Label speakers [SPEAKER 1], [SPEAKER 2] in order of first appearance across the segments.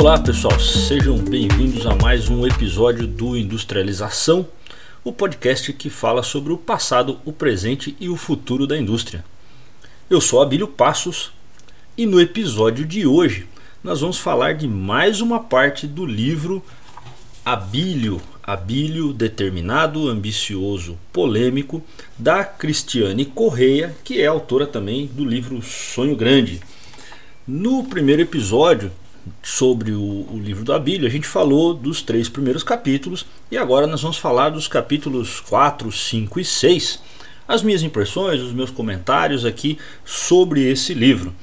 [SPEAKER 1] Olá pessoal, sejam bem-vindos a mais um episódio do Industrialização, o podcast que fala sobre o passado, o presente e o futuro da indústria. Eu sou Abílio Passos e no episódio de hoje nós vamos falar de mais uma parte do livro Abílio, Abílio determinado, ambicioso, polêmico, da Cristiane Correia, que é autora também do livro Sonho Grande. No primeiro episódio sobre o, o, livro do Abílio, a gente falou dos três primeiros capítulos e agora nós vamos falar dos capítulos 4, 5 e 6. As minhas impressões, os meus comentários aqui sobre esse livro.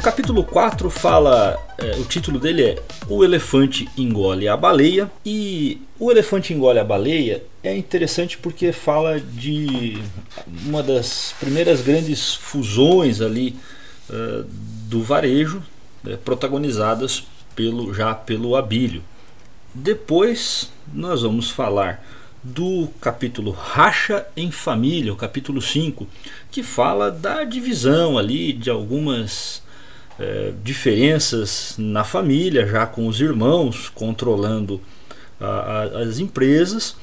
[SPEAKER 1] Capítulo 4 fala, é, o título dele é O Elefante Engole a Baleia. E o Elefante Engole a Baleia é interessante porque fala de uma das primeiras grandes fusões ali uh, do varejo, né, protagonizadas pelo, já pelo Abílio. Depois nós vamos falar do capítulo Racha em Família, o capítulo 5, que fala da divisão ali de algumas é, diferenças na família, já com os irmãos controlando a, a, as empresas.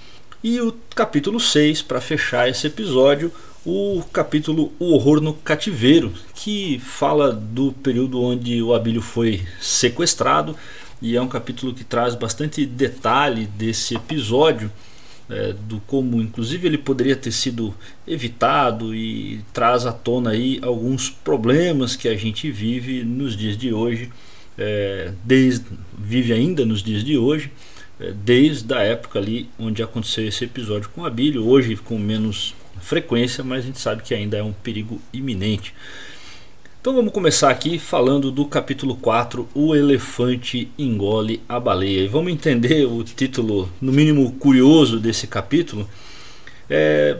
[SPEAKER 1] E o capítulo 6, para fechar esse episódio, o capítulo O Horror no Cativeiro, que fala do período onde o Abílio foi sequestrado, e é um capítulo que traz bastante detalhe desse episódio é, do como inclusive ele poderia ter sido evitado e traz à tona aí alguns problemas que a gente vive nos dias de hoje, é, desde, vive ainda nos dias de hoje, é, desde a época ali onde aconteceu esse episódio com a Bíblia, hoje com menos frequência, mas a gente sabe que ainda é um perigo iminente. Então vamos começar aqui falando do capítulo 4, O Elefante Engole a Baleia. E vamos entender o título, no mínimo curioso, desse capítulo. É,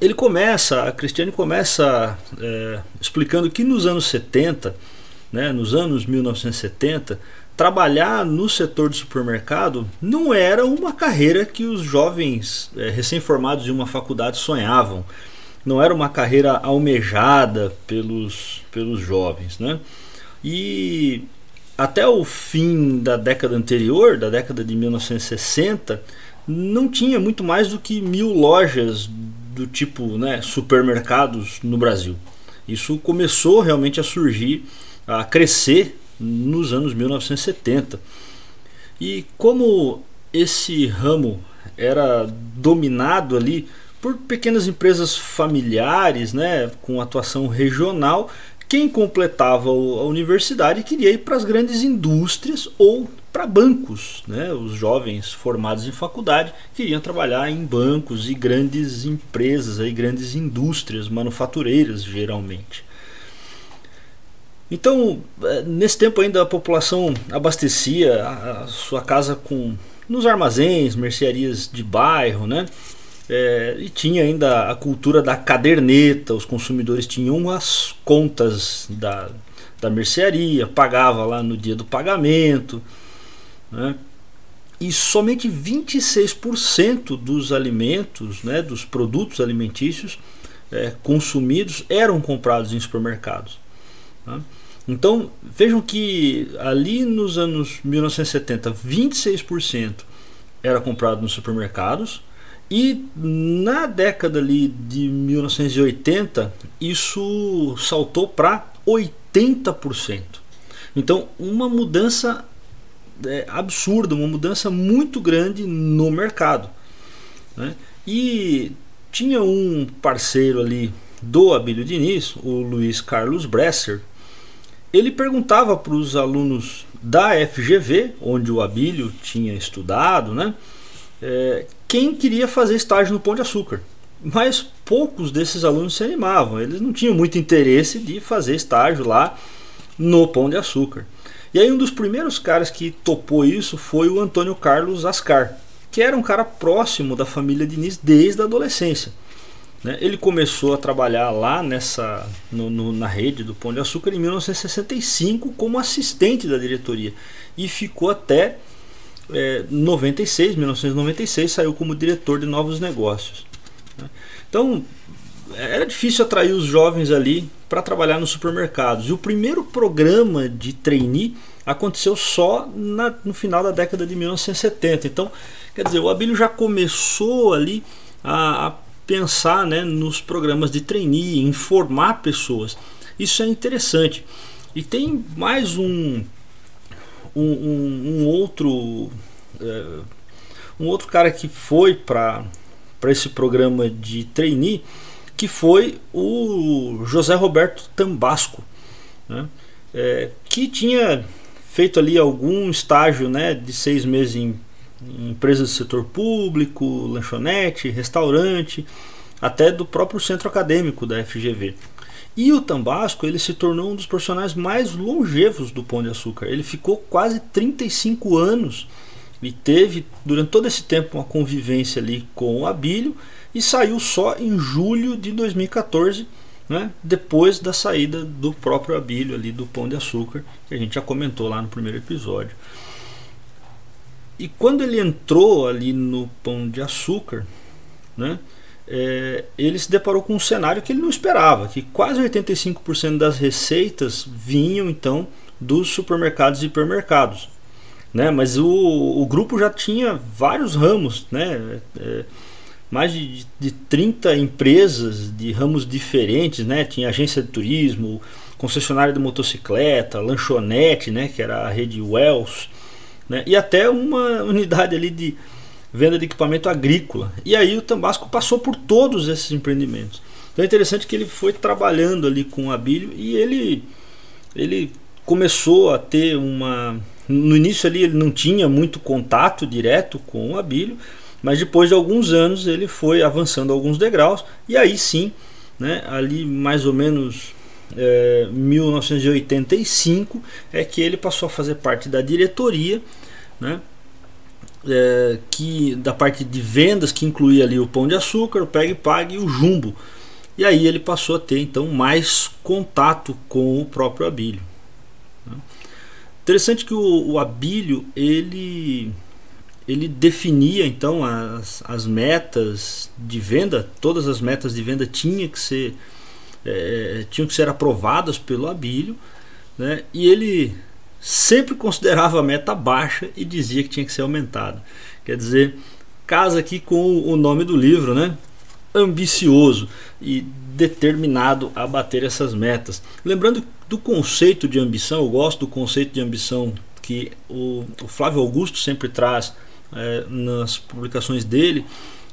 [SPEAKER 1] ele começa, a Cristiane começa é, explicando que nos anos 70, né, nos anos 1970, trabalhar no setor de supermercado não era uma carreira que os jovens é, recém-formados de uma faculdade sonhavam não era uma carreira almejada pelos, pelos jovens. Né? E até o fim da década anterior, da década de 1960, não tinha muito mais do que mil lojas do tipo né, supermercados no Brasil. Isso começou realmente a surgir, a crescer nos anos 1970. E como esse ramo era dominado ali por pequenas empresas familiares, né, com atuação regional. Quem completava a universidade queria ir para as grandes indústrias ou para bancos. Né? Os jovens formados em faculdade queriam trabalhar em bancos e grandes empresas, aí, grandes indústrias manufatureiras, geralmente. Então, é, nesse tempo ainda a população abastecia a sua casa com nos armazéns, mercearias de bairro, né? É, e tinha ainda a cultura da caderneta, os consumidores tinham as contas da, da mercearia, pagava lá no dia do pagamento. Né? E somente 26% dos alimentos, né, dos produtos alimentícios é, consumidos eram comprados em supermercados. Né? Então vejam que ali nos anos 1970, 26% era comprado nos supermercados e na década ali de 1980, isso saltou para 80%. Então, uma mudança é, absurda, uma mudança muito grande no mercado. Né? E tinha um parceiro ali do Abílio Diniz, o Luiz Carlos Bresser, ele perguntava para os alunos da FGV, onde o Abílio tinha estudado, né? É, quem queria fazer estágio no Pão de Açúcar. Mas poucos desses alunos se animavam, eles não tinham muito interesse de fazer estágio lá no Pão de Açúcar. E aí um dos primeiros caras que topou isso foi o Antônio Carlos Ascar, que era um cara próximo da família Diniz desde a adolescência. Né? Ele começou a trabalhar lá nessa no, no, na rede do Pão de Açúcar em 1965 como assistente da diretoria e ficou até é, 96, 1996 saiu como diretor de novos negócios. Né? Então era difícil atrair os jovens ali para trabalhar nos supermercados. E o primeiro programa de trainee aconteceu só na, no final da década de 1970. Então, quer dizer, o Abílio já começou ali a, a pensar né, nos programas de trainee, em formar pessoas. Isso é interessante. E tem mais um, um, um, outro é, um outro cara que foi para esse programa de trainee que foi o José Roberto Tambasco, né? é, que tinha feito ali algum estágio né, de seis meses em, em empresas do setor público, lanchonete, restaurante, até do próprio centro acadêmico da FGV. E o Tambasco ele se tornou um dos profissionais mais longevos do Pão de Açúcar. Ele ficou quase 35 anos e teve durante todo esse tempo uma convivência ali com o Abílio e saiu só em julho de 2014, né, depois da saída do próprio Abílio ali do Pão de Açúcar, que a gente já comentou lá no primeiro episódio. E quando ele entrou ali no Pão de Açúcar, né, é, ele se deparou com um cenário que ele não esperava, que quase 85% das receitas vinham então dos supermercados e hipermercados. Né? Mas o, o grupo já tinha vários ramos, né? É, mais de, de 30 empresas de ramos diferentes, né? Tinha agência de turismo, concessionária de motocicleta, lanchonete, né? Que era a rede Wells, né? E até uma unidade ali de venda de equipamento agrícola. E aí o Tambasco passou por todos esses empreendimentos. Então é interessante que ele foi trabalhando ali com o Abílio e ele, ele começou a ter uma. No início ali ele não tinha muito contato direto com o Abílio, mas depois de alguns anos ele foi avançando alguns degraus e aí sim, né, ali mais ou menos é, 1985 é que ele passou a fazer parte da diretoria, né, é, que da parte de vendas que incluía ali o pão de açúcar, o Peg Pag e o Jumbo. E aí ele passou a ter então mais contato com o próprio Abílio. Né. Interessante que o, o Abílio ele ele definia então as, as metas de venda, todas as metas de venda tinham que ser, é, tinham que ser aprovadas pelo Abílio, né? e ele sempre considerava a meta baixa e dizia que tinha que ser aumentada. Quer dizer, casa aqui com o nome do livro, né? ambicioso e determinado a bater essas metas. Lembrando do conceito de ambição, eu gosto do conceito de ambição que o, o Flávio Augusto sempre traz é, nas publicações dele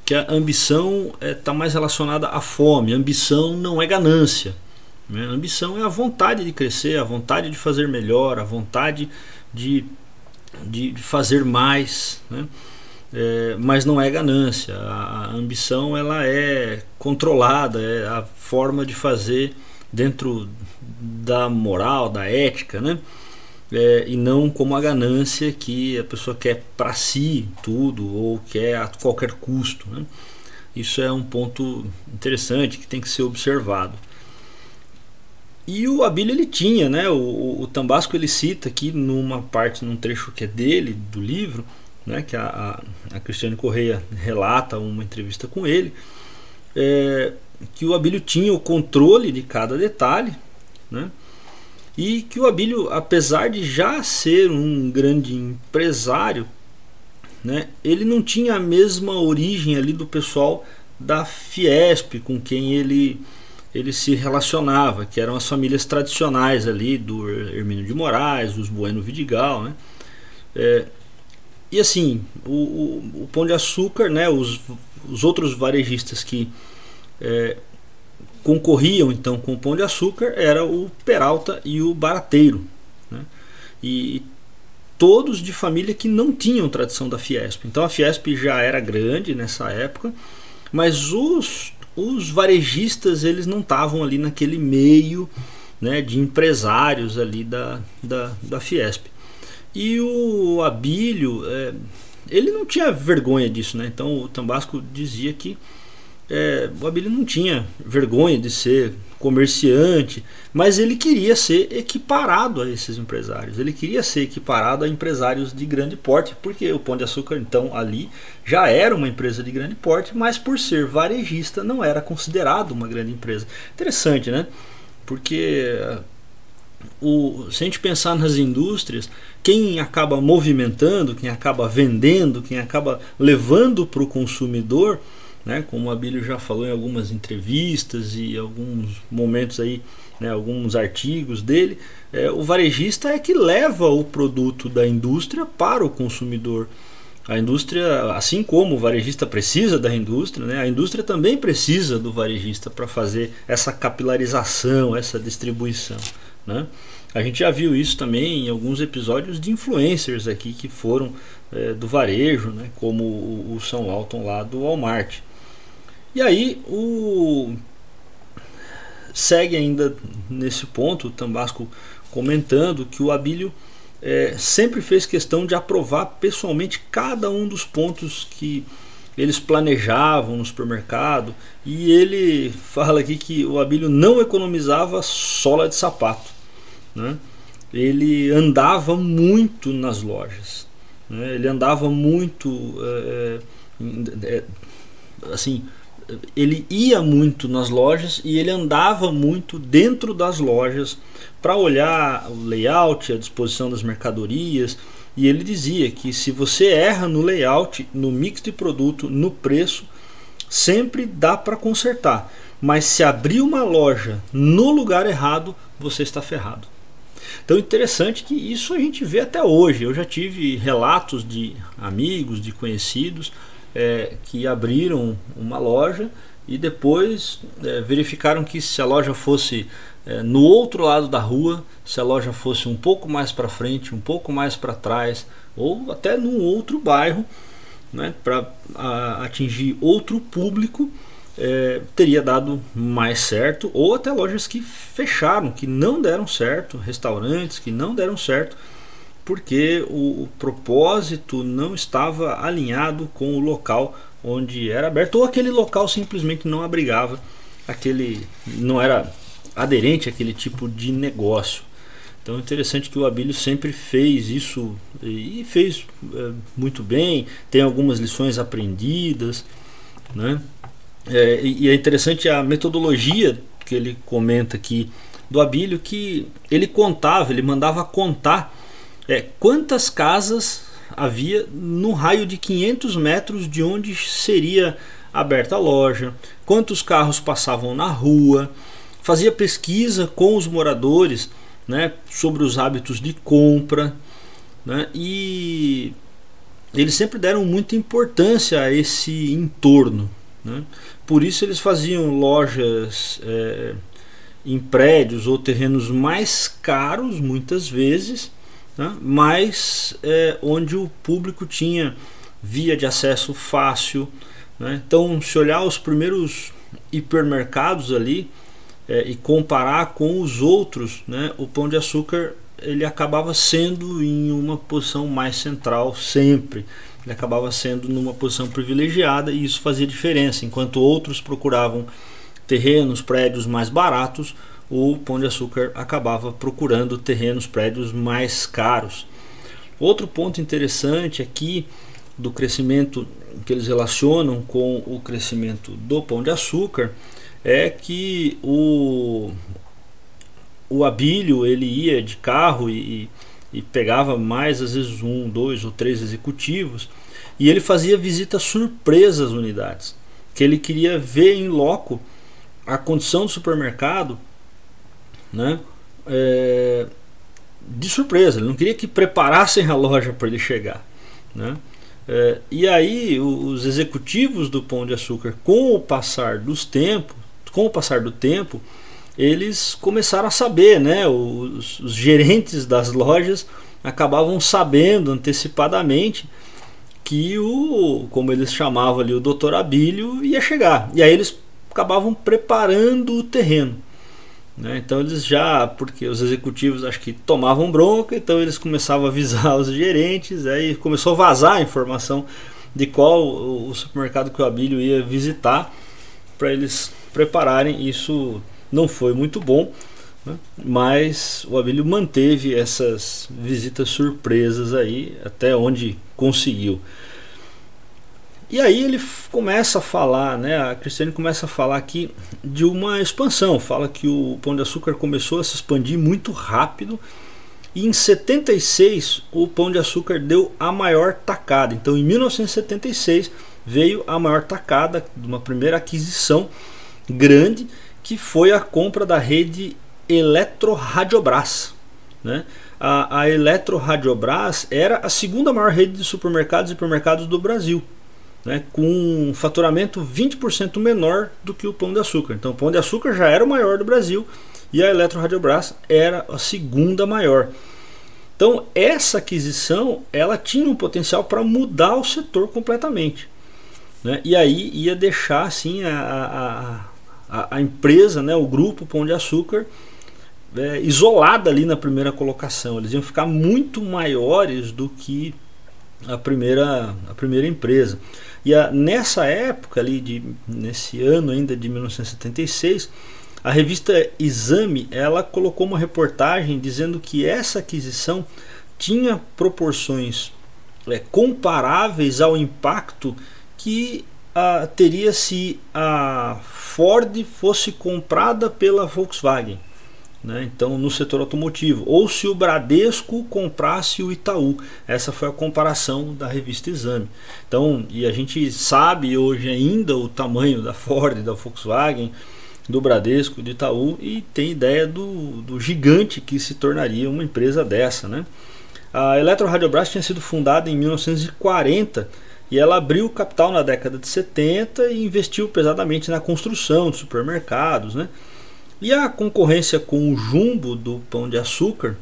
[SPEAKER 1] que a ambição está é, tá mais relacionada à fome. A ambição não é ganância. Né? A ambição é a vontade de crescer, a vontade de fazer melhor, a vontade de, de, de fazer mais. Né? É, mas não é ganância. A, a, ambição ela é controlada, é a forma de fazer dentro da moral, da ética, né? é, e não como a ganância que a pessoa quer para si tudo ou quer a qualquer custo. Né? Isso é um ponto interessante que tem que ser observado. E o Abílio ele tinha, né? O, o, Tambasco ele cita aqui numa parte, num trecho que é dele, do livro, né? que a, a, a Cristiane Correia relata uma entrevista com ele, é, que o Abílio tinha o controle de cada detalhe, né? e que o Abílio, apesar de já ser um grande empresário, né, ele não tinha a mesma origem ali do pessoal da Fiesp com quem ele ele se relacionava, que eram as famílias tradicionais ali do Hermínio de Moraes, dos Bueno Vidigal, né? É, e assim, o, o, o, Pão de Açúcar, né, os, os outros varejistas que é, concorriam então com o Pão de Açúcar era o Peralta e o Barateiro. Né? E todos de família que não tinham tradição da Fiesp. Então a Fiesp já era grande nessa época, mas os, os varejistas eles não estavam ali naquele meio né, de empresários ali da, da, da Fiesp. E o Abílio, é, ele não tinha vergonha disso, né? Então o Tambasco dizia que é, o Abílio não tinha vergonha de ser comerciante, mas ele queria ser equiparado a esses empresários. Ele queria ser equiparado a empresários de grande porte, porque o Pão de Açúcar, então, ali já era uma empresa de grande porte, mas por ser varejista não era considerado uma grande empresa. Interessante, né? Porque o, se a gente pensar nas indústrias, quem acaba movimentando, quem acaba vendendo, quem acaba levando para o consumidor né? Como o Abílio já falou em algumas entrevistas e alguns momentos aí, né, alguns artigos dele, é, o varejista é que leva o produto da indústria para o consumidor. A indústria, assim como o varejista precisa da indústria, né, a indústria também precisa do varejista para fazer essa capilarização, essa distribuição. Né? A gente já viu isso também em alguns episódios de influencers aqui que foram é, do varejo, né, como o, o São Alton lá do Walmart. E aí o segue ainda nesse ponto o Tambasco comentando que o Abílio é, sempre fez questão de aprovar pessoalmente cada um dos pontos que eles planejavam no supermercado e ele fala aqui que o Abílio não economizava sola de sapato, né? ele andava muito nas lojas, né? ele andava muito é, é, assim ele ia muito nas lojas e ele andava muito dentro das lojas para olhar o layout, a disposição das mercadorias. E ele dizia que se você erra no layout, no mix de produto, no preço, sempre dá para consertar. Mas se abrir uma loja no lugar errado, você está ferrado. Então interessante que isso a gente vê até hoje. Eu já tive relatos de amigos, de conhecidos é, que abriram uma loja e depois é, verificaram que se a loja fosse é, no outro lado da rua, se a loja fosse um pouco mais para frente, um pouco mais para trás, ou até num outro bairro, né, para atingir outro público, é, teria dado mais certo, ou até lojas que fecharam, que não deram certo, restaurantes que não deram certo porque o, propósito não estava alinhado com o local onde era aberto, ou aquele local simplesmente não abrigava aquele. não era aderente àquele tipo de negócio. Então é interessante que o Abílio sempre fez isso e fez é, muito bem, tem algumas lições aprendidas. Né? É, e é interessante a metodologia que ele comenta aqui do Abílio, que ele contava, ele mandava contar é, quantas casas havia no raio de 500 metros de onde seria aberta a loja, quantos carros passavam na rua, fazia pesquisa com os moradores né, sobre os hábitos de compra né, e eles sempre deram muita importância a esse entorno. Né? Por isso eles faziam lojas é, em prédios ou terrenos mais caros muitas vezes né? mas é, onde o público tinha via de acesso fácil. Né? Então, se olhar os primeiros hipermercados ali é, e comparar com os outros, né? o Pão de Açúcar ele acabava sendo em uma posição mais central sempre. Ele acabava sendo numa posição privilegiada e isso fazia diferença. Enquanto outros procuravam terrenos, prédios mais baratos, o Pão de Açúcar acabava procurando terrenos, prédios mais caros. Outro ponto interessante aqui do crescimento que eles relacionam com o crescimento do Pão de Açúcar é que o, o Abílio ele ia de carro e, e pegava mais às vezes um, dois ou três executivos e ele fazia visitas surpresas às unidades, que ele queria ver em loco a condição do supermercado né? É, de surpresa, ele não queria que preparassem a loja para ele chegar. Né? É, e aí os executivos do Pão de Açúcar, com o passar dos tempos, com o passar do tempo, eles começaram a saber, né? Os, os gerentes das lojas acabavam sabendo antecipadamente que o, como eles chamavam ali, o doutor Abílio ia chegar. E aí eles acabavam preparando o terreno. Né? Então eles já, porque os executivos acho que tomavam bronca, então eles começavam a avisar os gerentes, aí começou a vazar a informação de qual o supermercado que o Abílio ia visitar. para eles prepararem. Isso não foi muito bom, né? mas o Abílio manteve essas visitas surpresas aí até onde conseguiu. E aí ele começa a falar, né, a Cristiane começa a falar aqui de uma expansão, fala que o Pão de Açúcar começou a se expandir muito rápido e em 76 o Pão de Açúcar deu a maior tacada. Então em 1976 veio a maior tacada de uma primeira aquisição grande que foi a compra da rede Eletroradiobras. Né? A, a Eletroradiobras era a segunda maior rede de supermercados e hipermercados do Brasil né, com um faturamento 20% menor do que o Pão de Açúcar. Então o Pão de Açúcar já era o maior do Brasil e a Eletro Radiobras era a segunda maior. Então essa aquisição ela tinha um potencial para mudar o setor completamente. Né? E aí ia deixar assim a, a, a, a empresa, né, o grupo Pão de Açúcar, é, isolada ali na primeira colocação. Eles iam ficar muito maiores do que a primeira, a primeira empresa. E a, nessa época ali, de, nesse ano ainda de 1976, a revista Exame ela colocou uma reportagem dizendo que essa aquisição tinha proporções é, comparáveis ao impacto que teria se a Ford fosse comprada pela Volkswagen né? então no setor automotivo, ou se o Bradesco comprasse o Itaú. Essa foi a comparação da revista Exame. Então, e a gente sabe hoje ainda o tamanho da Ford, da Volkswagen, do Bradesco, do Itaú e tem ideia do, do gigante que se tornaria uma empresa dessa. Né? A Eletro Radiobras tinha sido fundada em 1940 e ela abriu capital na década de 70 e investiu pesadamente na construção de supermercados, né? E a concorrência com o jumbo do pão de açúcar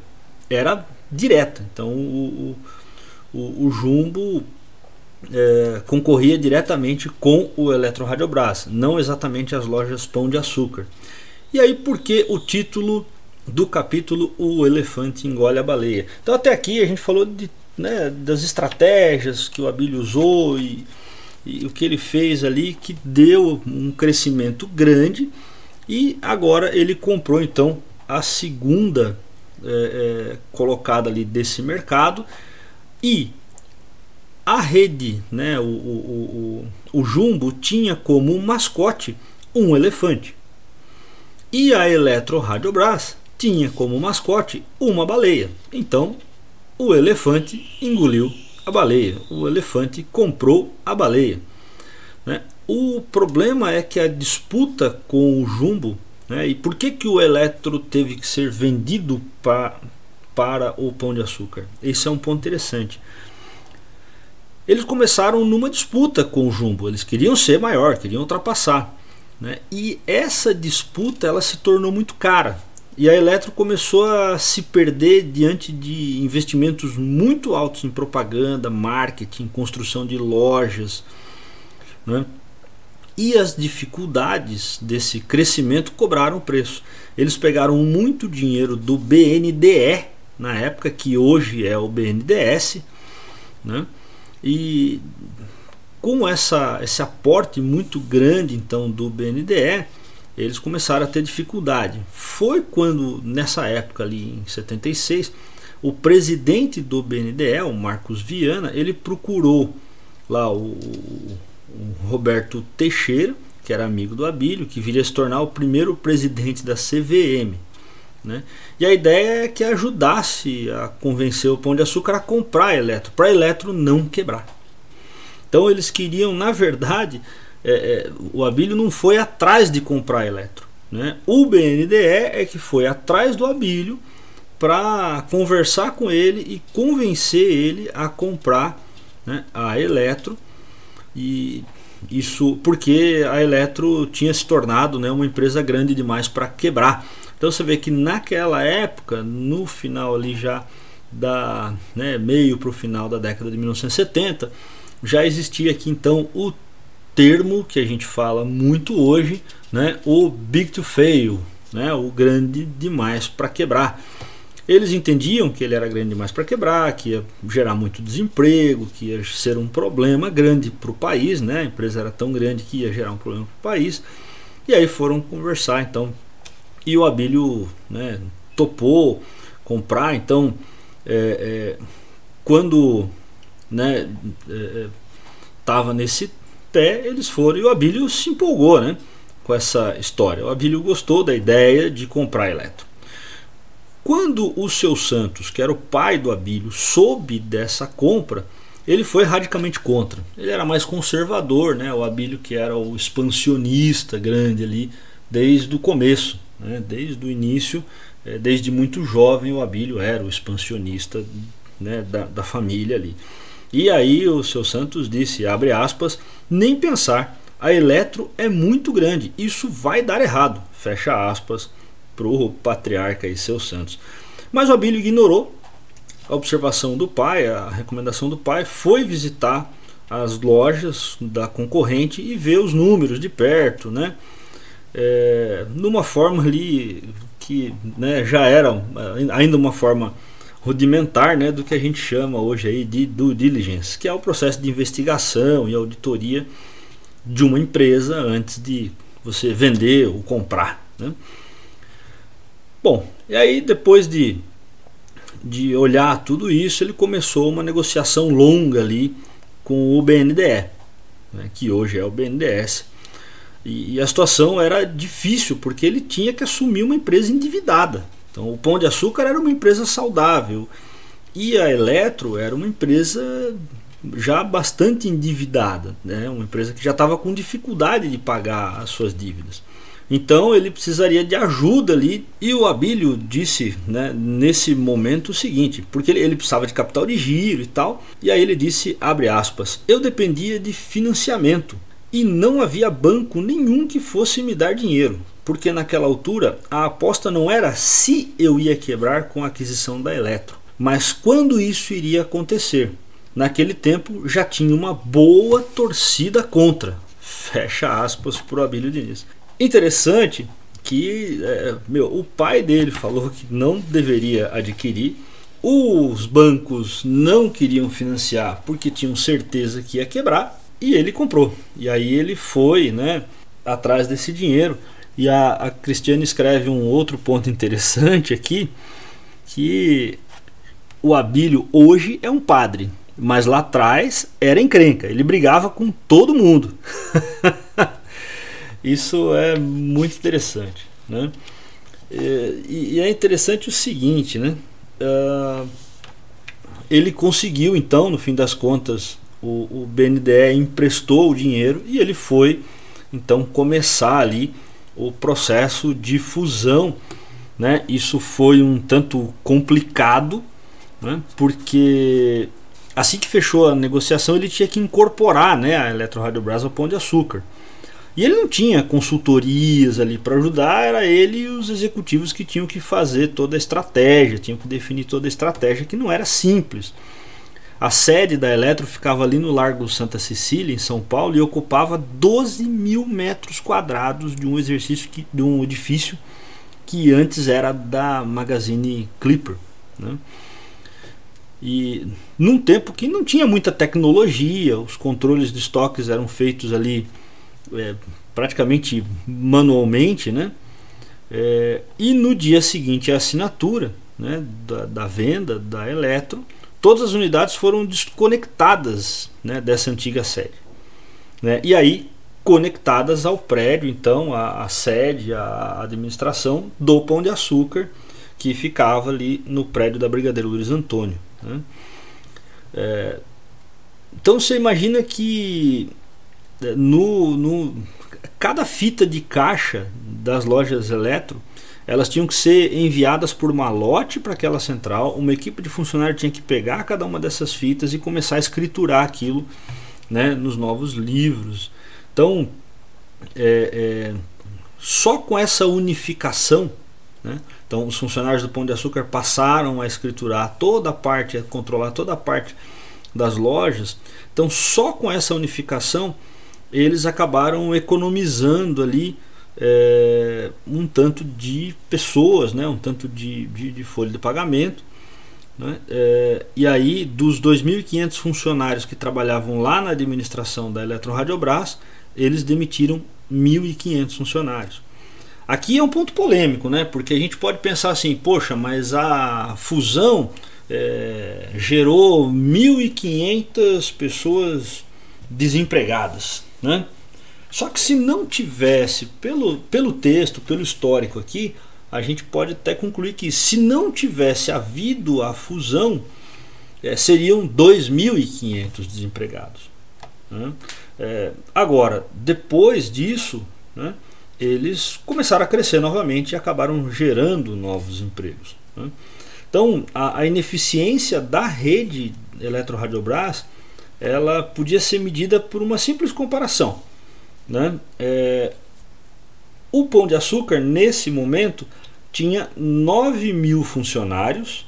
[SPEAKER 1] era direta. Então o, o, o jumbo é, concorria diretamente com o Eletroradiobras, não exatamente as lojas Pão de Açúcar. E aí por que o título do capítulo O Elefante Engole a Baleia? Então até aqui a gente falou de, né, das estratégias que o Abílio usou e, e o que ele fez ali que deu um crescimento grande e agora ele comprou então a segunda é, é, colocada ali desse mercado e a rede, né, o, o, o, o Jumbo tinha como mascote um elefante. E a Eletro Radiobras tinha como mascote uma baleia. Então o elefante engoliu a baleia. O elefante comprou a baleia. Né? O problema é que a disputa com o Jumbo, né, e por que, que o Eletro teve que ser vendido pra, para o Pão de Açúcar? Esse é um ponto interessante. Eles começaram numa disputa com o Jumbo, eles queriam ser maior, queriam ultrapassar. Né, e essa disputa ela se tornou muito cara. E a Eletro começou a se perder diante de investimentos muito altos em propaganda, marketing, construção de lojas. Né? E as dificuldades desse crescimento cobraram preço. Eles pegaram muito dinheiro do BNDE, na época que hoje é o BNDES, né? e com essa, esse aporte muito grande então do BNDE, eles começaram a ter dificuldade. Foi quando, nessa época ali em 76, o presidente do BNDE, o Marcos Viana, ele procurou lá o, o Roberto Teixeira, que era amigo do Abílio, que viria a se tornar o primeiro presidente da CVM. Né? E a ideia é que ajudasse a convencer o Pão de Açúcar a comprar a Eletro, para a Eletro não quebrar. Então eles queriam, na verdade, é, é, o Abílio não foi atrás de comprar a Eletro. Né? O BNDE é que foi atrás do Abílio para conversar com ele e convencer ele a comprar né, a Eletro e isso porque a Eletro tinha se tornado né, uma empresa grande demais para quebrar. Então você vê que naquela época, no final ali já da né, meio para o final da década de 1970, já existia aqui então o termo que a gente fala muito hoje, né, o big to fail, né, o grande demais para quebrar. Eles entendiam que ele era grande demais para quebrar, que ia gerar muito desemprego, que ia ser um problema grande para o país, né? A empresa era tão grande que ia gerar um problema para o país. E aí foram conversar, então, e o Abílio né, topou comprar. Então, é, é, quando né, estava é, é, nesse pé, eles foram e o Abílio se empolgou né, com essa história. O Abílio gostou da ideia de comprar a Eletro. Quando o seu Santos, que era o pai do Abílio, soube dessa compra, ele foi radicalmente contra. Ele era mais conservador, né? o Abílio que era o expansionista grande ali desde o começo, né? desde o início, é, desde muito jovem o Abílio era o expansionista né? da, da família ali. E aí o seu Santos disse, abre aspas, nem pensar, a Eletro é muito grande, isso vai dar errado, fecha aspas para o patriarca e seus santos. Mas o Abílio ignorou a observação do pai, a recomendação do pai, foi visitar as lojas da concorrente e ver os números de perto, né? É, numa forma ali que né, já era ainda uma forma rudimentar né, do que a gente chama hoje aí de due diligence, que é o processo de investigação e auditoria de uma empresa antes de você vender ou comprar. Né? Bom, e aí depois de, de olhar tudo isso, ele começou uma negociação longa ali com o BNDE, né, que hoje é o BNDES. E, e, a situação era difícil porque ele tinha que assumir uma empresa endividada. Então o Pão de Açúcar era uma empresa saudável e a Eletro era uma empresa já bastante endividada, né, uma empresa que já estava com dificuldade de pagar as suas dívidas. Então ele precisaria de ajuda ali. E o Abílio disse né, nesse momento o seguinte: porque ele, ele precisava de capital de giro e tal. E aí ele disse: abre aspas, eu dependia de financiamento e não havia banco nenhum que fosse me dar dinheiro. Porque naquela altura a aposta não era se eu ia quebrar com a aquisição da Eletro, mas quando isso iria acontecer. Naquele tempo já tinha uma boa torcida contra. Fecha aspas para o Abílio Diniz. Interessante que é, meu, o pai dele falou que não deveria adquirir. Os bancos não queriam financiar porque tinham certeza que ia quebrar e ele comprou. E aí ele foi né, atrás desse dinheiro. E a, a Cristiane escreve um outro ponto interessante aqui, que o Abílio hoje é um padre, mas lá atrás era encrenca, ele brigava com todo mundo. Isso é muito interessante. Né? E, é interessante o seguinte, né? Uh, ele conseguiu então, no fim das contas, o, o BNDE emprestou o dinheiro e ele foi então começar ali o processo de fusão. Né? Isso foi um tanto complicado, né? porque assim que fechou a negociação ele tinha que incorporar né, a Eletro Rádio Brás ao Pão de Açúcar. E ele não tinha consultorias ali para ajudar, era ele e os executivos que tinham que fazer toda a estratégia, tinham que definir toda a estratégia, que não era simples. A sede da Eletro ficava ali no Largo Santa Cecília, em São Paulo, e ocupava 12 mil metros quadrados de um exercício que, de um edifício que antes era da Magazine Clipper. Né? E num tempo que não tinha muita tecnologia, os controles de estoques eram feitos ali é, praticamente manualmente, né? É, e no dia seguinte a assinatura né, da, da, venda da Eletro, todas as unidades foram desconectadas né, dessa antiga sede. Né, e aí conectadas ao prédio, então, a sede, a administração do Pão de Açúcar, que ficava ali no prédio da Brigadeiro Luiz Antônio. Né. É, então você imagina que no, no cada fita de caixa das lojas Eletro elas tinham que ser enviadas por malote para aquela central. Uma equipe de funcionários tinha que pegar cada uma dessas fitas e começar a escriturar aquilo né, nos novos livros. Então, é, é, só com essa unificação, né, então os funcionários do Pão de Açúcar passaram a escriturar toda a parte, a controlar toda a parte das lojas. Então, só com essa unificação eles acabaram economizando ali é, um tanto de pessoas, né, um tanto de, de, de folha de pagamento. Né, é, e aí, dos 2.500 funcionários que trabalhavam lá na administração da Eletroradiobras, eles demitiram 1.500 funcionários. Aqui é um ponto polêmico, né? Porque a gente pode pensar assim, poxa, mas a fusão é, gerou 1.500 pessoas desempregadas, né? Só que se não tivesse, pelo, pelo texto, pelo histórico aqui, a gente pode até concluir que se não tivesse havido a fusão, é, seriam 2.500 desempregados. Né? É, agora, depois disso, né, eles começaram a crescer novamente e acabaram gerando novos empregos. Né? Então, a, a, ineficiência da rede Eletroradiobras ela podia ser medida por uma simples comparação. Né? É, o Pão de Açúcar, nesse momento, tinha 9 mil funcionários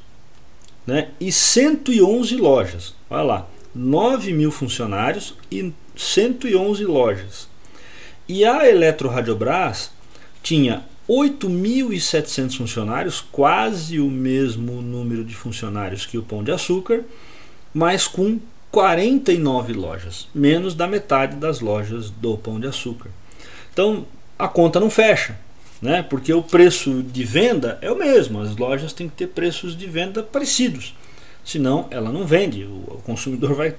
[SPEAKER 1] né, e 111 lojas. Olha lá, 9 mil funcionários e 111 lojas. E a Eletroradiobras tinha 8.700 funcionários, quase o mesmo número de funcionários que o Pão de Açúcar, mas com 49 lojas, menos da metade das lojas do Pão de Açúcar. Então a conta não fecha, né? porque o preço de venda é o mesmo, as lojas têm que ter preços de venda parecidos, senão ela não vende, o consumidor vai,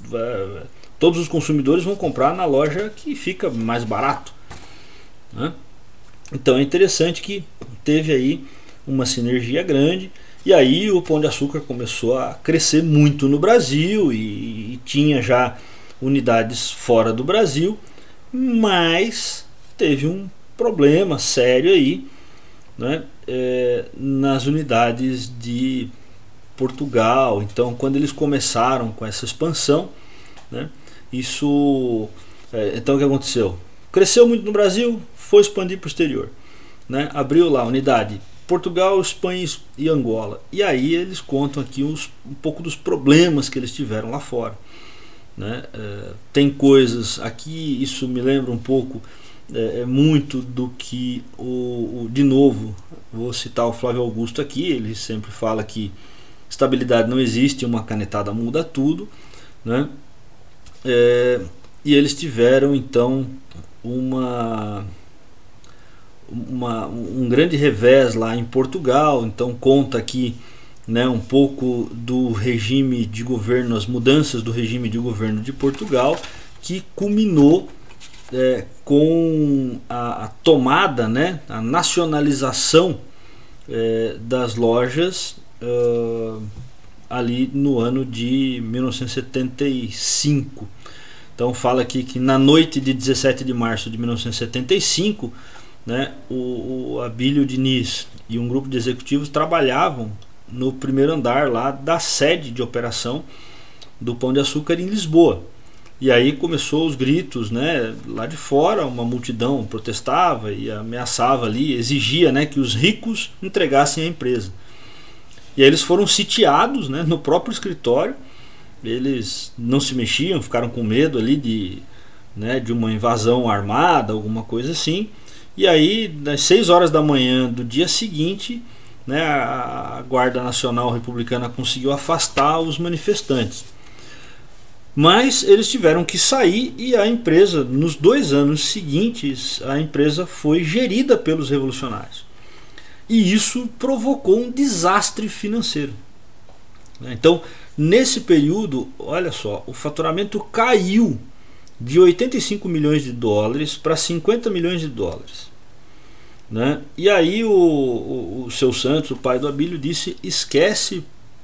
[SPEAKER 1] vai todos os consumidores vão comprar na loja que fica mais barato. Né? Então é interessante que teve aí uma sinergia grande e aí o Pão de Açúcar começou a crescer muito no Brasil e, e tinha já unidades fora do Brasil, mas teve um problema sério aí né, é, nas unidades de Portugal. Então, quando eles começaram com essa expansão, né, isso. É, então, o que aconteceu? Cresceu muito no Brasil, foi expandir para o exterior. Né? Abriu lá unidade Portugal, Espanha e Angola. E aí eles contam aqui uns, um pouco dos problemas que eles tiveram lá fora. Né? É, tem coisas aqui, isso me lembra um pouco, é, é, muito do que o, o, de novo, vou citar o Flávio Augusto aqui, ele sempre fala que estabilidade não existe, uma canetada muda tudo. Né? É, e eles tiveram então uma uma, um grande revés lá em Portugal, então conta aqui né, um pouco do regime de governo, as mudanças do regime de governo de Portugal, que culminou é, com a, a, tomada, né, a nacionalização é, das lojas uh, ali no ano de 1975. Então fala aqui que na noite de 17 de março de 1975 né, o, o Abílio Diniz e um grupo de executivos trabalhavam no primeiro andar lá da sede de operação do Pão de Açúcar em Lisboa. E aí começou os gritos, né? Lá de fora, uma multidão protestava e ameaçava ali, exigia, né, que os ricos entregassem a empresa. E aí eles foram sitiados, né, no próprio escritório. Eles não se mexiam, ficaram com medo ali de, né, de uma invasão armada, alguma coisa assim. E aí, das 6 horas da manhã do dia seguinte, né, a Guarda Nacional Republicana conseguiu afastar os manifestantes. Mas eles tiveram que sair e a empresa, nos dois anos seguintes, a empresa foi gerida pelos revolucionários. E isso provocou um desastre financeiro. Né. Então, nesse período, olha só, o faturamento caiu de 85 milhões de dólares para 50 milhões de dólares. Né? E aí o, o, o seu Santos, o pai do Abílio, disse: esquece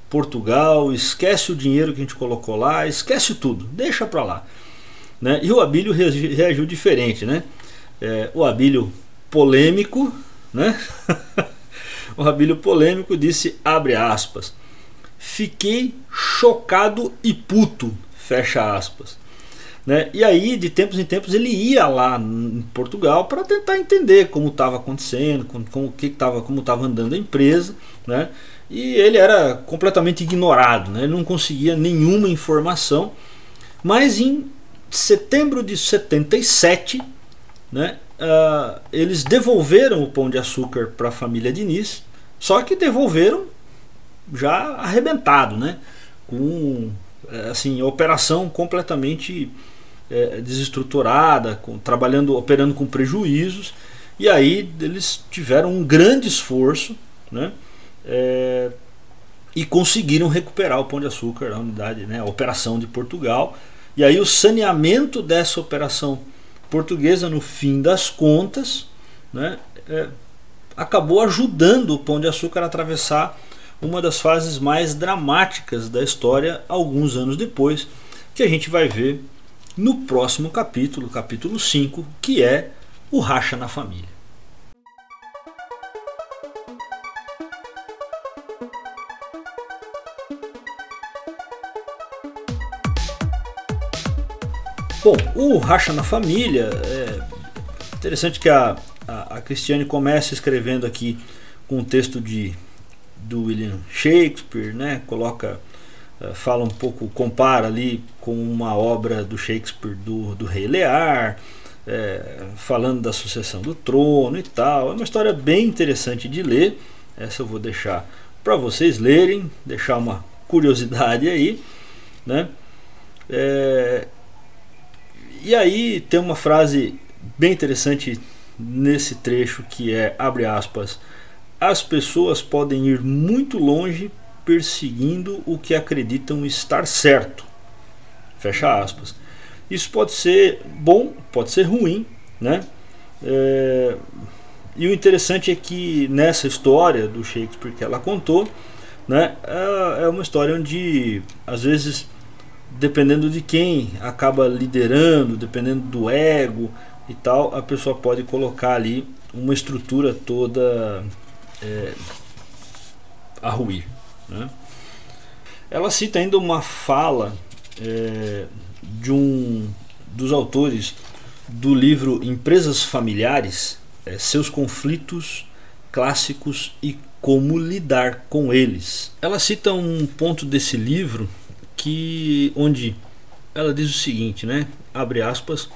[SPEAKER 1] Portugal, esquece o dinheiro que a gente colocou lá, esquece tudo, deixa para lá. Né? E o Abílio reagiu diferente. Né? É, o Abílio polêmico, né? o Abílio polêmico disse, abre aspas, fiquei chocado e puto, fecha aspas. Né? E aí, de tempos em tempos, ele ia lá em Portugal para tentar entender como estava acontecendo, como, como, que tava, como estava andando a empresa. Né? E ele era completamente ignorado, né? ele não conseguia nenhuma informação. Mas em setembro de 77, né, uh, eles devolveram o pão de açúcar para a família Diniz, só que devolveram já arrebentado, né, com assim operação completamente é, desestruturada, com, trabalhando, operando com prejuízos, e aí eles tiveram um grande esforço, né, é, e conseguiram recuperar o Pão de Açúcar, a unidade, né, a operação de Portugal. E aí o saneamento dessa operação portuguesa, no fim das contas, né, é, acabou ajudando o Pão de Açúcar a atravessar uma das fases mais dramáticas da história alguns anos depois, que a gente vai ver no próximo capítulo, capítulo 5, que é o racha na família. Bom, o Racha na Família, é interessante que a, a, a Cristiane comece escrevendo aqui com um texto de, do William Shakespeare, né? coloca, é, fala um pouco, compara ali com uma obra do Shakespeare do, do Rei Lear, é, falando da sucessão do trono e tal. É uma história bem interessante de ler. Essa eu vou deixar para vocês lerem, deixar uma curiosidade aí, né? É, e aí tem uma frase bem interessante nesse trecho que é abre aspas as pessoas podem ir muito longe perseguindo o que acreditam estar certo. Fecha aspas. Isso pode ser bom pode ser ruim né? É, e o interessante é que nessa história do Shakespeare que ela contou né é, é uma história onde às vezes dependendo de quem acaba liderando, dependendo do ego e tal, a pessoa pode colocar ali uma estrutura toda é, a ruir. Né? Ela cita ainda uma fala é, de um dos autores do livro Empresas Familiares, é, seus conflitos clássicos e como lidar com eles. Ela cita um ponto desse livro que onde ela diz o seguinte, né? Abre aspas.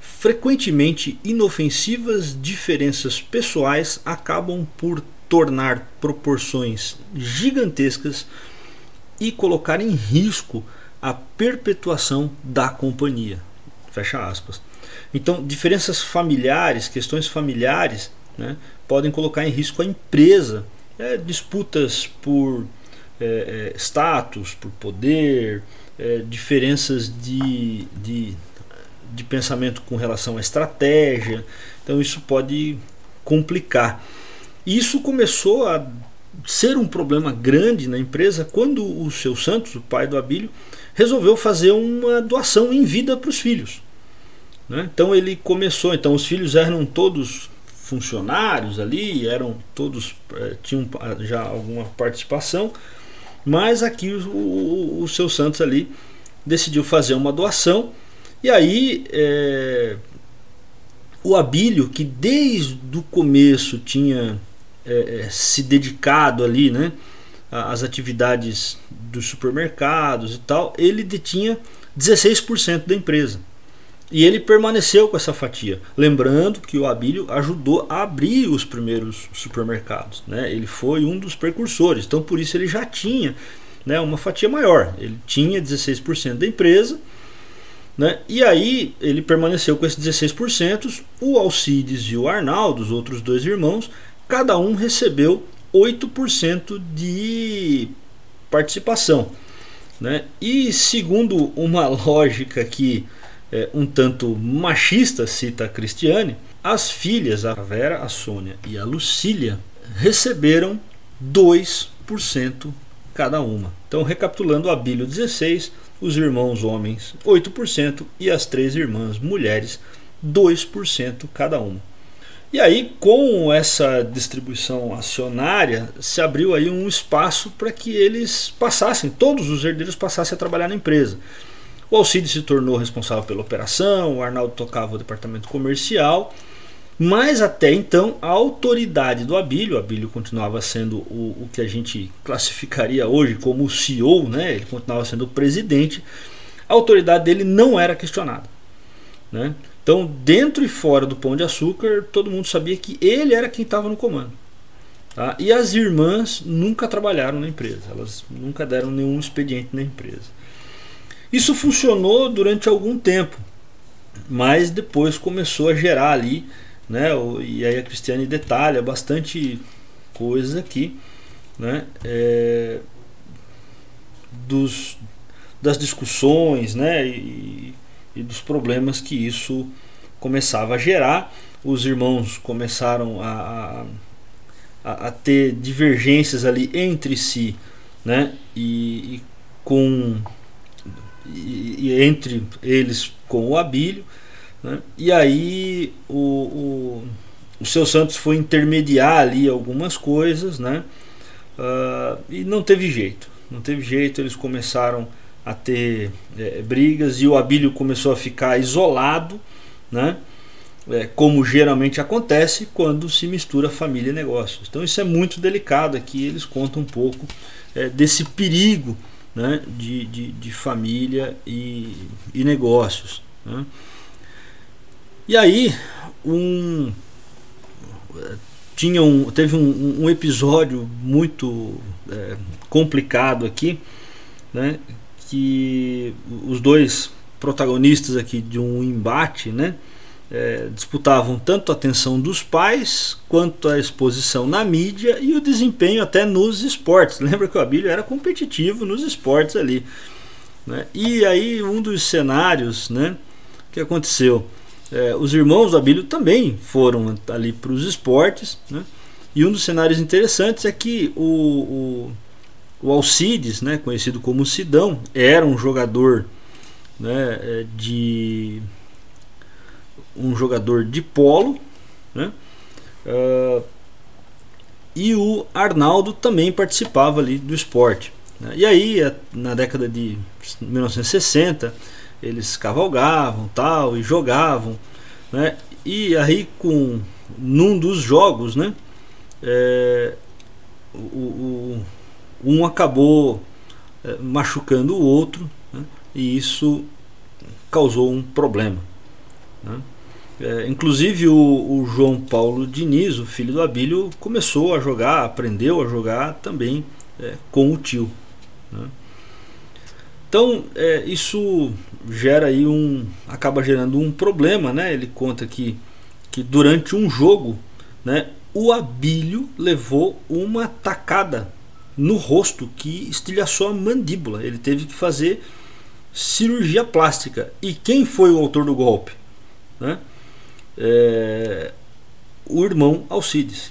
[SPEAKER 1] Frequentemente inofensivas diferenças pessoais acabam por tornar proporções gigantescas e colocar em risco a perpetuação da companhia. Fecha aspas. Então, diferenças familiares, questões familiares, né, podem colocar em risco a empresa. É, disputas por é, é, status, por poder, é, diferenças de, de, de pensamento com relação à estratégia. Então isso pode complicar. Isso começou a ser um problema grande na empresa quando o seu Santos, o pai do Abílio, resolveu fazer uma doação em vida para os filhos. Né? Então ele começou, então os filhos eram todos funcionários ali, eram todos é, tinham já alguma participação, mas aqui o, o, o seu Santos ali decidiu fazer uma doação. E aí é, o Abílio, que desde o começo tinha é, é se dedicado ali né, às atividades dos supermercados e tal, ele detinha 16% da empresa. E ele permaneceu com essa fatia. Lembrando que o Abílio ajudou a abrir os primeiros supermercados. Né? Ele foi um dos precursores. Então, por isso, ele já tinha né, uma fatia maior. Ele tinha 16% da empresa. Né? E aí ele permaneceu com esses 16%. O Alcides e o Arnaldo, os outros dois irmãos, cada um recebeu 8% de participação. Né? E segundo uma lógica que é, um tanto machista, cita a Cristiane, as filhas, a Vera, a Sônia e a Lucília, receberam 2% cada uma. Então, recapitulando, a Bílio 16, os irmãos homens 8% e as três irmãs mulheres 2% cada uma. E aí, com essa distribuição acionária, se abriu aí um espaço para que eles passassem, todos os herdeiros passassem a trabalhar na empresa. O Alcides se tornou responsável pela operação, o Arnaldo tocava o departamento comercial, mas até então a autoridade do Abílio, o Abílio continuava sendo o, o que a gente classificaria hoje como o CEO, né? ele continuava sendo o presidente, a autoridade dele não era questionada. Né? Então, dentro e fora do Pão de Açúcar, todo mundo sabia que ele era quem estava no comando. Tá? E as irmãs nunca trabalharam na empresa, elas nunca deram nenhum expediente na empresa. Isso funcionou durante algum tempo, mas depois começou a gerar ali, né? E aí a Cristiane detalha bastante coisas aqui, né? É, dos, das discussões, né? E, e dos problemas que isso começava a gerar. Os irmãos começaram a, a, a ter divergências ali entre si, né? E, e com e, e, entre eles com o Abílio, né? E aí o, o, o seu Santos foi intermediar ali algumas coisas, né? Uh, e não teve jeito, não teve jeito. Eles começaram a ter é, brigas e o Abílio começou a ficar isolado, né? É, como geralmente acontece quando se mistura família e negócios. Então isso é muito delicado aqui. Eles contam um pouco é, desse perigo né, de, de, de família e, e negócios. Né? E aí um tinha um, teve um, um episódio muito é, complicado aqui, né, que os dois protagonistas aqui de um embate, né, é, disputavam tanto a atenção dos pais quanto a exposição na mídia e o desempenho até nos esportes. Lembra que o Abílio era competitivo nos esportes ali. Né? E aí um dos cenários né, que aconteceu, é, os irmãos do Abílio também foram ali para os esportes. Né? E um dos cenários interessantes é que o, o o Alcides, né, conhecido como Sidão, era um jogador né, é, de um jogador de polo, né, uh, e o Arnaldo também participava ali do esporte. Né, e aí, na década de 1960, eles cavalgavam tal e jogavam, né, e aí com num dos jogos, né, é, o, o um acabou é, machucando o outro né, e isso causou um problema. Né. É, inclusive o, o, João Paulo Diniz, o filho do Abílio, começou a jogar, aprendeu a jogar também é, com o tio. Né. Então é, isso gera aí um, acaba gerando um problema, né? Ele conta que, que durante um jogo, né, o Abílio levou uma tacada no rosto que estilhaçou a mandíbula. Ele teve que fazer cirurgia plástica. E quem foi o autor do golpe? Né? É, o irmão Alcides.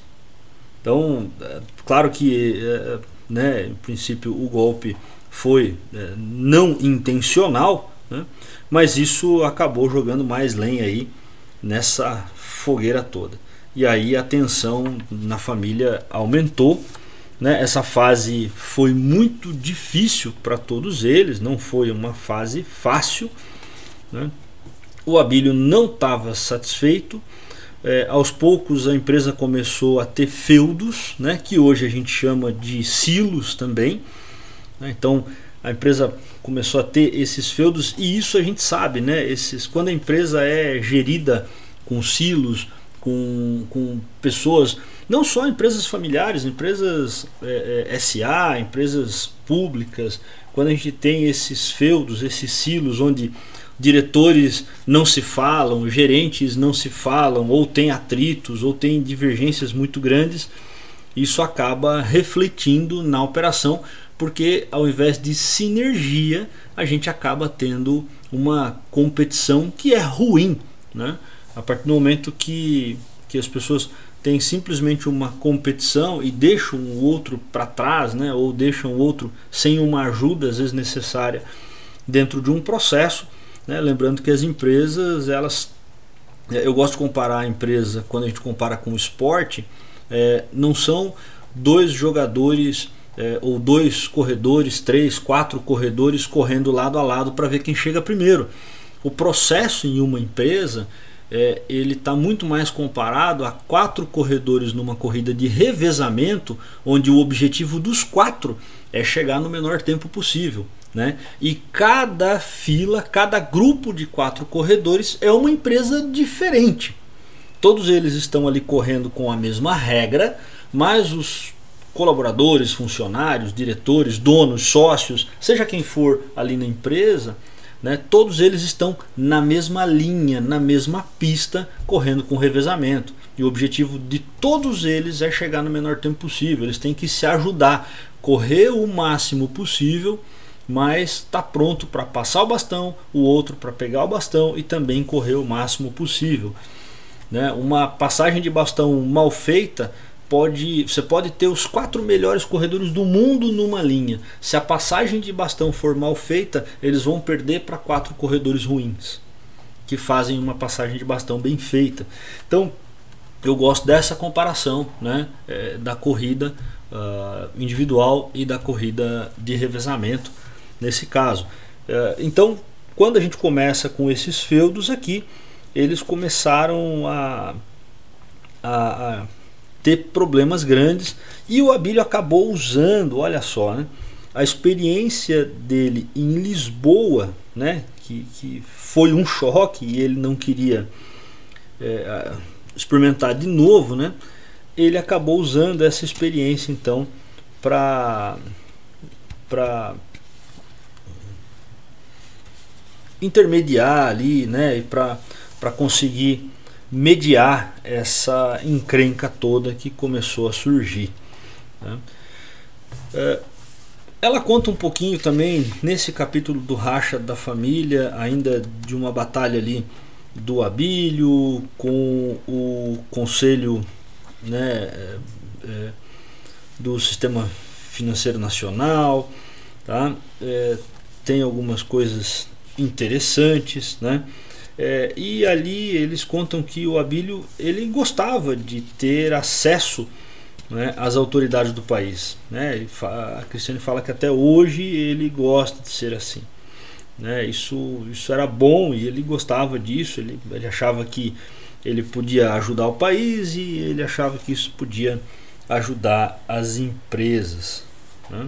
[SPEAKER 1] Então, é, claro que, é, né, em princípio, o golpe foi é, não intencional, né, mas isso acabou jogando mais lenha aí nessa fogueira toda. E aí a tensão na família aumentou né? Essa fase foi muito difícil para todos eles, não foi uma fase fácil. Né? O Abílio não estava satisfeito. É, aos poucos a empresa começou a ter feudos, né? que hoje a gente chama de silos também. Né? Então a empresa começou a ter esses feudos e isso a gente sabe, né? Esses, quando a empresa é gerida com silos, com, com pessoas não só empresas familiares, empresas é, é, SA, empresas públicas, quando a gente tem esses feudos, esses silos onde diretores não se falam, gerentes não se falam, ou tem atritos, ou tem divergências muito grandes, isso acaba refletindo na operação, porque ao invés de sinergia, a gente acaba tendo uma competição que é ruim. Né? A partir do momento que, que as pessoas tem simplesmente uma competição e deixam o outro para trás, né? ou deixam o outro sem uma ajuda às vezes necessária dentro de um processo. Né? Lembrando que as empresas, elas, é, eu gosto de comparar a empresa quando a gente compara com o esporte, é, não são dois jogadores é, ou dois corredores, três, quatro corredores correndo lado a lado para ver quem chega primeiro. O processo em uma empresa é, ele está muito mais comparado a quatro corredores numa corrida de revezamento, onde o objetivo dos quatro é chegar no menor tempo possível. Né? E cada fila, cada grupo de quatro corredores é uma empresa diferente. Todos eles estão ali correndo com a mesma regra, mas os colaboradores, funcionários, diretores, donos, sócios, seja quem for ali na empresa, né, todos eles estão na mesma linha, na mesma pista, correndo com revezamento. E o objetivo de todos eles é chegar no menor tempo possível. Eles têm que se ajudar, correr o máximo possível, mas está pronto para passar o bastão, o outro para pegar o bastão e também correr o máximo possível. Né? Uma passagem de bastão mal feita pode, você pode ter os quatro melhores corredores do mundo numa linha. Se a passagem de bastão for mal feita, eles vão perder para quatro corredores ruins que fazem uma passagem de bastão bem feita. Então, eu gosto dessa comparação, né, é, da corrida uh, individual e da corrida de revezamento nesse caso. Uh, então, quando a gente começa com esses feudos aqui, eles começaram a, a, a ter problemas grandes. E o Abílio acabou usando, olha só, né, a experiência dele em Lisboa, né, que, que foi um choque e ele não queria é, experimentar de novo, né, ele acabou usando essa experiência então para para intermediar ali, né, e para conseguir mediar essa encrenca toda que começou a surgir. Né? É, ela conta um pouquinho também nesse capítulo do racha da família, ainda de uma batalha ali do Abílio com o conselho né, é, é, do sistema financeiro nacional, tá? É, tem algumas coisas interessantes, né? É, e ali eles contam que o Abílio ele gostava de ter acesso né, às autoridades do país. Né? A Cristiane fala que até hoje ele gosta de ser assim. Né? Isso, isso era bom e ele gostava disso. Ele, ele achava que ele podia ajudar o país e ele achava que isso podia ajudar as empresas. Né?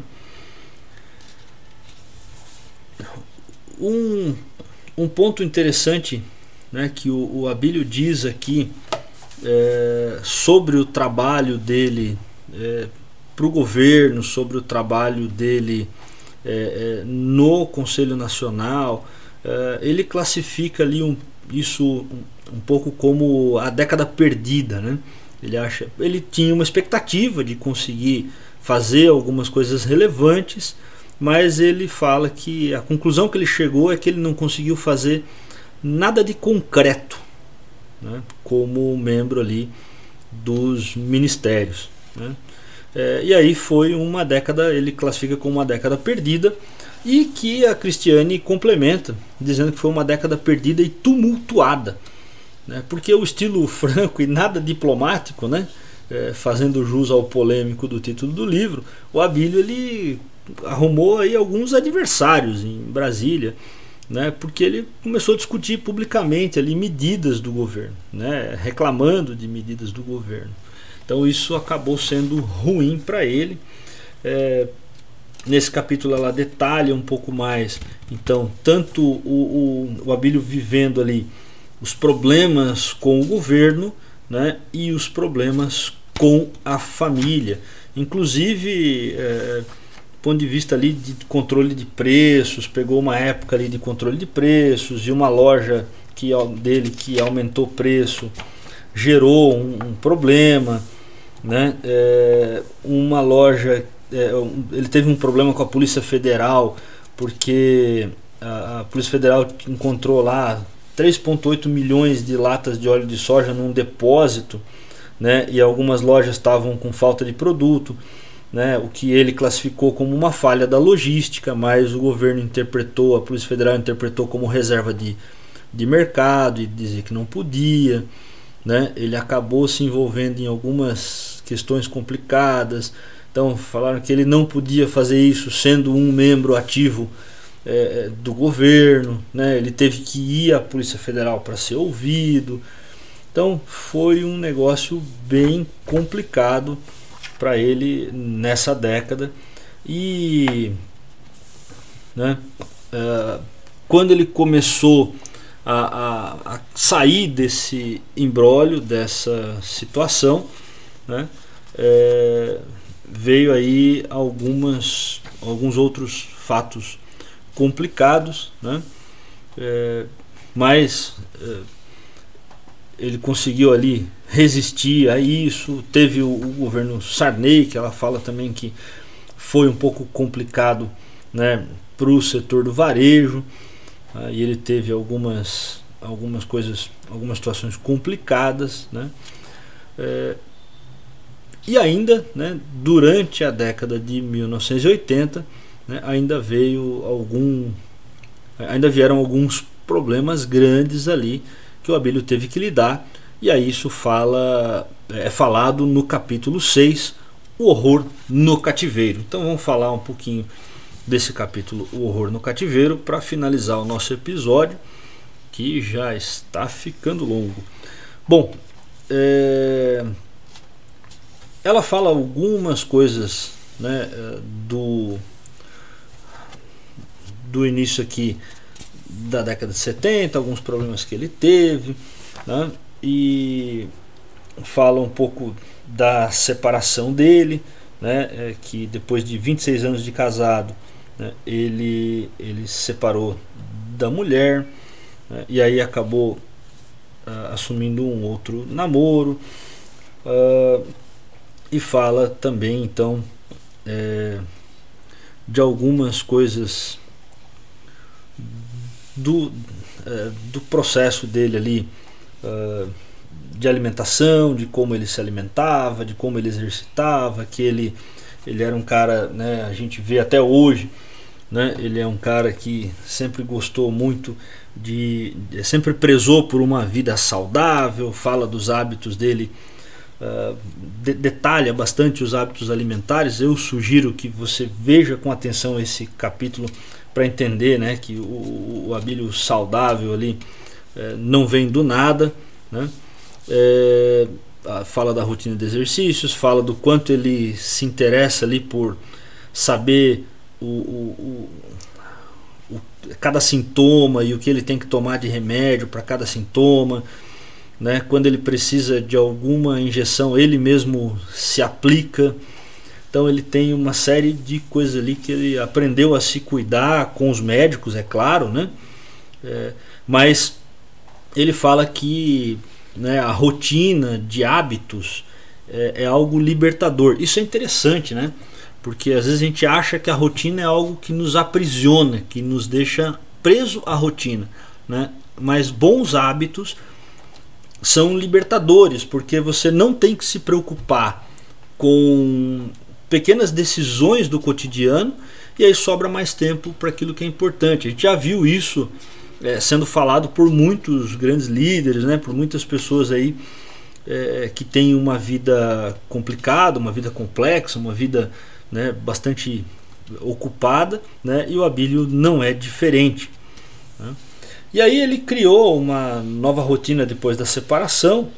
[SPEAKER 1] Um, um ponto interessante né, que o, o Abílio diz aqui é, sobre o trabalho dele é, para o governo, sobre o trabalho dele é, é no Conselho Nacional, é, ele classifica ali um, isso um, um, pouco como a década perdida. Né? Ele, acha, ele tinha uma expectativa de conseguir fazer algumas coisas relevantes, mas ele fala que a conclusão que ele chegou é que ele não conseguiu fazer nada de concreto né, como membro ali dos ministérios. Né. É, e aí foi uma década, ele classifica como uma década perdida e que a Cristiane complementa, dizendo que foi uma década perdida e tumultuada. Né, porque o estilo franco e nada diplomático, né, é, fazendo jus ao polêmico do título do livro, o Abílio ele arrumou aí alguns adversários em Brasília, né, porque ele começou a discutir publicamente ali medidas do governo, né, reclamando de medidas do governo. Então isso acabou sendo ruim para ele. É, nesse capítulo ela detalha um pouco mais, então tanto o, o, o Abílio vivendo ali os problemas com o governo, né, e os problemas com a família, inclusive é, ponto de vista ali de controle de preços, pegou uma época ali de controle de preços e uma loja que dele que aumentou o preço gerou um, um problema, né? É, uma loja é, ele teve um problema com a Polícia Federal porque a, a Polícia Federal encontrou lá 3,8 milhões de latas de óleo de soja num depósito, né? E algumas lojas estavam com falta de produto né, o que ele classificou como uma falha da logística, mas o governo interpretou, a Polícia Federal interpretou como reserva de, de mercado e dizia que não podia. Né? Ele acabou se envolvendo em algumas questões complicadas. Então falaram que ele não podia fazer isso sendo um membro ativo é, do governo. Né? Ele teve que ir à Polícia Federal para ser ouvido. Então foi um negócio bem complicado para ele nessa década. E né? É, quando ele começou a, a, a, sair desse embrólio, dessa situação, né? É, veio aí algumas, alguns outros fatos complicados, né? É, mas é, ele conseguiu ali resistir a isso. Teve o, o, governo Sarney, que ela fala também que foi um pouco complicado né, para o setor do varejo. Né, e ele teve algumas, algumas coisas, algumas situações complicadas. Né, é, e ainda, né, durante a década de 1980, né, ainda veio algum, ainda vieram alguns problemas grandes ali que o Abílio teve que lidar e aí isso fala é falado no capítulo 6, o horror no cativeiro. Então vamos falar um pouquinho desse capítulo, o horror no cativeiro, para finalizar o nosso episódio, que já está ficando longo. Bom, é... ela fala algumas coisas né, do, do início aqui da década de 70, alguns problemas que ele teve. Né? E fala um pouco da separação dele, né, é, que depois de 26 anos de casado, né, ele, ele se separou da mulher né, e aí acabou uh, assumindo um outro namoro uh, e fala também então é, de algumas coisas do, é, do processo dele ali uh, de alimentação, de como ele se alimentava, de como ele exercitava, que ele, ele era um cara, né, a gente vê até hoje, né, ele é um cara que sempre gostou muito de, sempre prezou por uma vida saudável, fala dos hábitos dele, uh, de, detalha bastante os hábitos alimentares. Eu sugiro que você veja com atenção esse capítulo para entender, né, que o, o abílio saudável ali é, não vem do nada, né? É, fala da rotina de exercícios, fala do quanto ele se interessa ali por saber o, o, o, o cada sintoma e o que ele tem que tomar de remédio para cada sintoma. Né? Quando ele precisa de alguma injeção, ele mesmo se aplica. Então ele tem uma série de coisas ali que ele aprendeu a se cuidar com os médicos, é claro, né? É, mas ele fala que né, a rotina de hábitos é, é, algo libertador. Isso é interessante, né? Porque às vezes a gente acha que a rotina é algo que nos aprisiona, que nos deixa preso à rotina, né? Mas bons hábitos são libertadores, porque você não tem que se preocupar com pequenas decisões do cotidiano e aí sobra mais tempo para aquilo que é importante. A gente já viu isso é, sendo falado por muitos grandes líderes, né, por muitas pessoas aí é, que têm uma vida complicada, uma vida complexa, uma vida né, bastante ocupada, né, e o Abílio não é diferente. Né. E aí ele criou uma nova rotina depois da separação,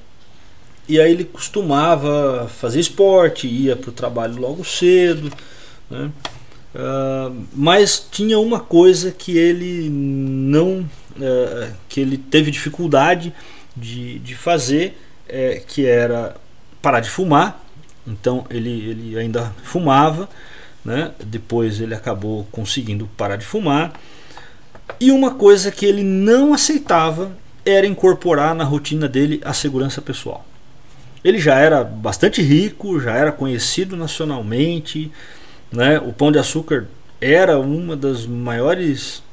[SPEAKER 1] e aí ele costumava fazer esporte, ia para o trabalho logo cedo, né, Uh, mas tinha uma coisa que ele não uh, que ele teve dificuldade de, de fazer é, que era parar de fumar. Então ele, ele ainda fumava né? depois ele acabou conseguindo parar de fumar. E uma coisa que ele não aceitava era incorporar na rotina dele a segurança pessoal. Ele já era bastante rico já era conhecido nacionalmente né? O Pão de Açúcar era uma das maiores